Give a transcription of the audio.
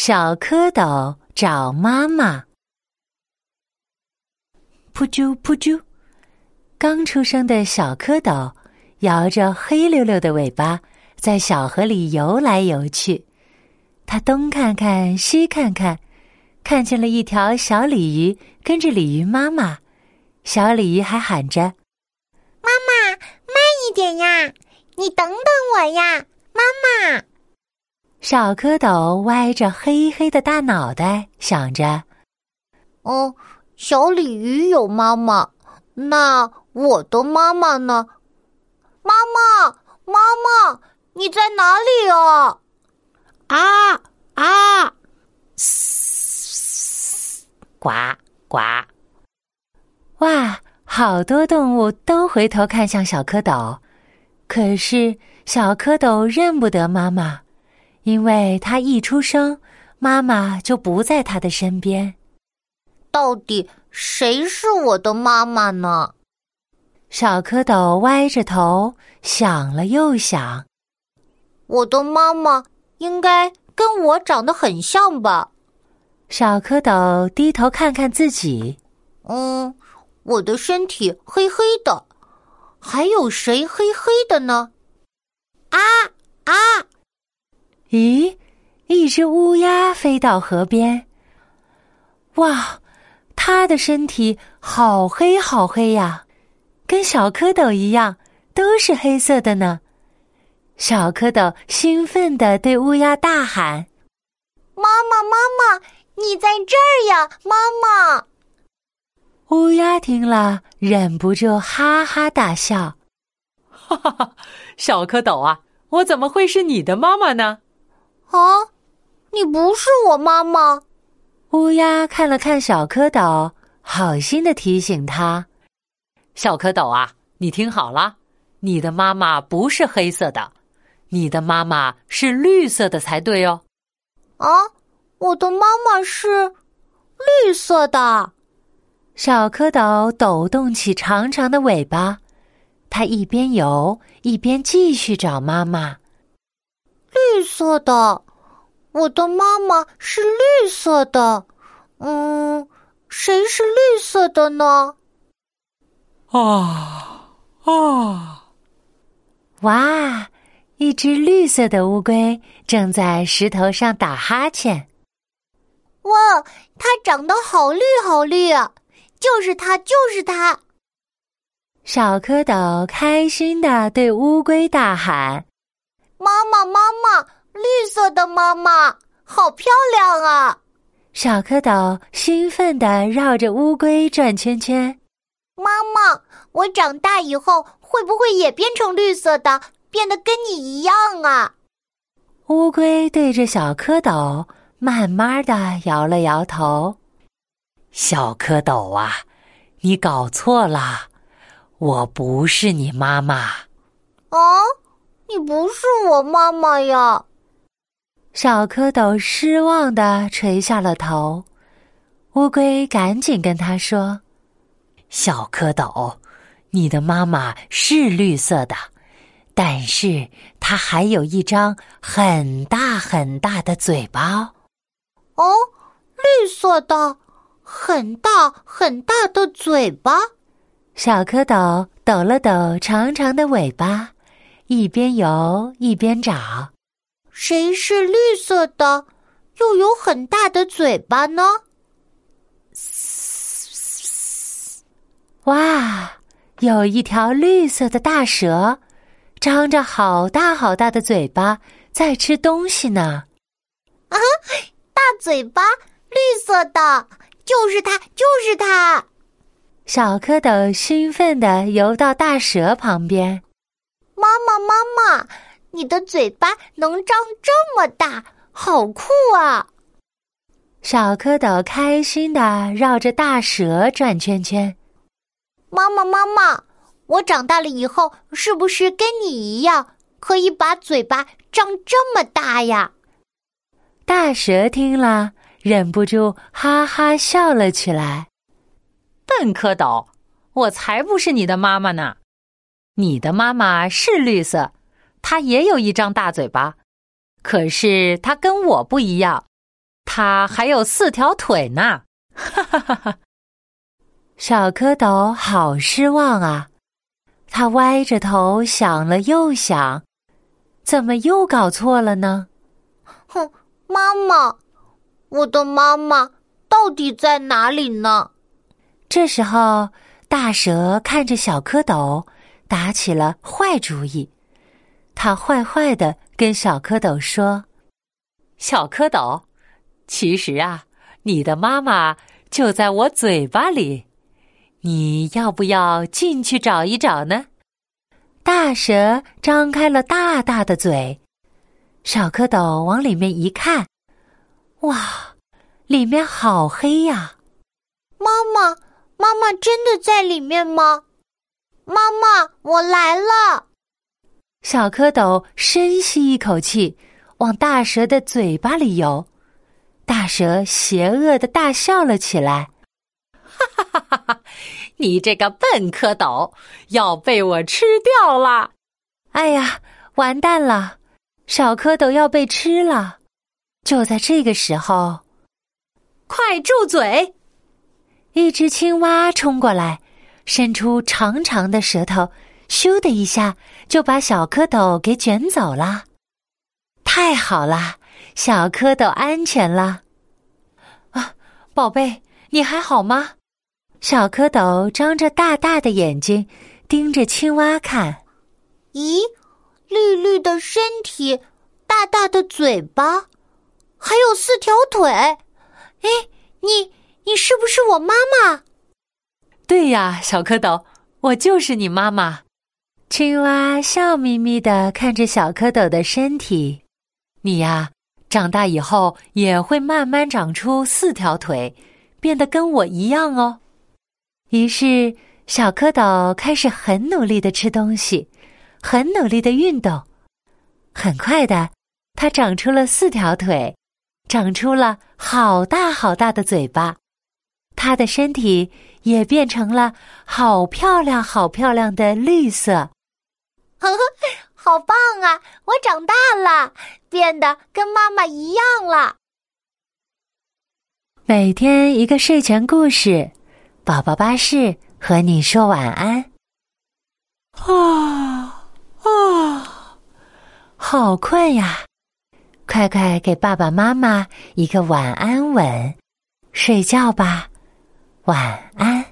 小蝌蚪找妈妈。扑啾扑啾，刚出生的小蝌蚪摇着黑溜溜的尾巴，在小河里游来游去。它东看看，西看看，看见了一条小鲤鱼，跟着鲤鱼妈妈。小鲤鱼还喊着：“妈妈，慢一点呀！你等等我呀，妈妈。”小蝌蚪歪着黑黑的大脑袋，想着：“哦，小鲤鱼有妈妈，那我的妈妈呢？妈妈，妈妈，你在哪里啊？啊啊！嘶，呱呱！哇，好多动物都回头看向小蝌蚪，可是小蝌蚪认不得妈妈。”因为他一出生，妈妈就不在他的身边。到底谁是我的妈妈呢？小蝌蚪歪着头想了又想。我的妈妈应该跟我长得很像吧？小蝌蚪低头看看自己，嗯，我的身体黑黑的，还有谁黑黑的呢？啊啊！咦，一只乌鸦飞到河边。哇，它的身体好黑好黑呀，跟小蝌蚪一样，都是黑色的呢。小蝌蚪兴奋地对乌鸦大喊：“妈妈，妈妈，你在这儿呀，妈妈！”乌鸦听了，忍不住哈哈大笑：“哈哈哈，小蝌蚪啊，我怎么会是你的妈妈呢？”啊，你不是我妈妈。乌鸦看了看小蝌蚪，好心的提醒他：“小蝌蚪啊，你听好了，你的妈妈不是黑色的，你的妈妈是绿色的才对哦。”啊，我的妈妈是绿色的。小蝌蚪抖动起长长的尾巴，它一边游一边继续找妈妈。绿色的，我的妈妈是绿色的。嗯，谁是绿色的呢？啊啊！哇，一只绿色的乌龟正在石头上打哈欠。哇，它长得好绿好绿啊！就是它，就是它！小蝌蚪开心的对乌龟大喊。妈妈，妈妈，绿色的妈妈，好漂亮啊！小蝌蚪兴奋地绕着乌龟转圈圈。妈妈，我长大以后会不会也变成绿色的，变得跟你一样啊？乌龟对着小蝌蚪慢慢的摇了摇头。小蝌蚪啊，你搞错了，我不是你妈妈。哦。你不是我妈妈呀！小蝌蚪失望的垂下了头。乌龟赶紧跟他说：“小蝌蚪，你的妈妈是绿色的，但是它还有一张很大很大的嘴巴。”哦，绿色的，很大很大的嘴巴。小蝌蚪抖了抖长长的尾巴。一边游一边找，谁是绿色的，又有很大的嘴巴呢？哇，有一条绿色的大蛇，张着好大好大的嘴巴，在吃东西呢。啊，大嘴巴，绿色的，就是它，就是它！小蝌蚪兴奋地游到大蛇旁边。妈妈，妈妈，你的嘴巴能张这么大，好酷啊！小蝌蚪开心的绕着大蛇转圈圈。妈妈，妈妈，我长大了以后是不是跟你一样，可以把嘴巴张这么大呀？大蛇听了，忍不住哈哈笑了起来。笨蝌蚪，我才不是你的妈妈呢！你的妈妈是绿色，她也有一张大嘴巴，可是她跟我不一样，它还有四条腿呢！哈哈哈哈！小蝌蚪好失望啊，它歪着头想了又想，怎么又搞错了呢？哼，妈妈，我的妈妈到底在哪里呢？这时候，大蛇看着小蝌蚪，打起了坏主意。他坏坏的跟小蝌蚪说：“小蝌蚪，其实啊，你的妈妈就在我嘴巴里，你要不要进去找一找呢？”大蛇张开了大大的嘴，小蝌蚪往里面一看，哇，里面好黑呀！妈妈，妈妈真的在里面吗？妈妈，我来了。小蝌蚪深吸一口气，往大蛇的嘴巴里游。大蛇邪恶的大笑了起来：“哈哈哈哈哈！你这个笨蝌蚪，要被我吃掉了！哎呀，完蛋了，小蝌蚪要被吃了！”就在这个时候，快住嘴！一只青蛙冲过来，伸出长长的舌头。咻的一下，就把小蝌蚪给卷走了。太好了，小蝌蚪安全了。啊，宝贝，你还好吗？小蝌蚪张着大大的眼睛，盯着青蛙看。咦，绿绿的身体，大大的嘴巴，还有四条腿。哎，你，你是不是我妈妈？对呀，小蝌蚪，我就是你妈妈。青蛙笑眯眯的看着小蝌蚪的身体，你呀，长大以后也会慢慢长出四条腿，变得跟我一样哦。于是，小蝌蚪开始很努力的吃东西，很努力的运动。很快的，它长出了四条腿，长出了好大好大的嘴巴，它的身体也变成了好漂亮、好漂亮的绿色。呵呵，好棒啊！我长大了，变得跟妈妈一样了。每天一个睡前故事，宝宝巴士和你说晚安。啊啊，好困呀！快快给爸爸妈妈一个晚安吻，睡觉吧，晚安。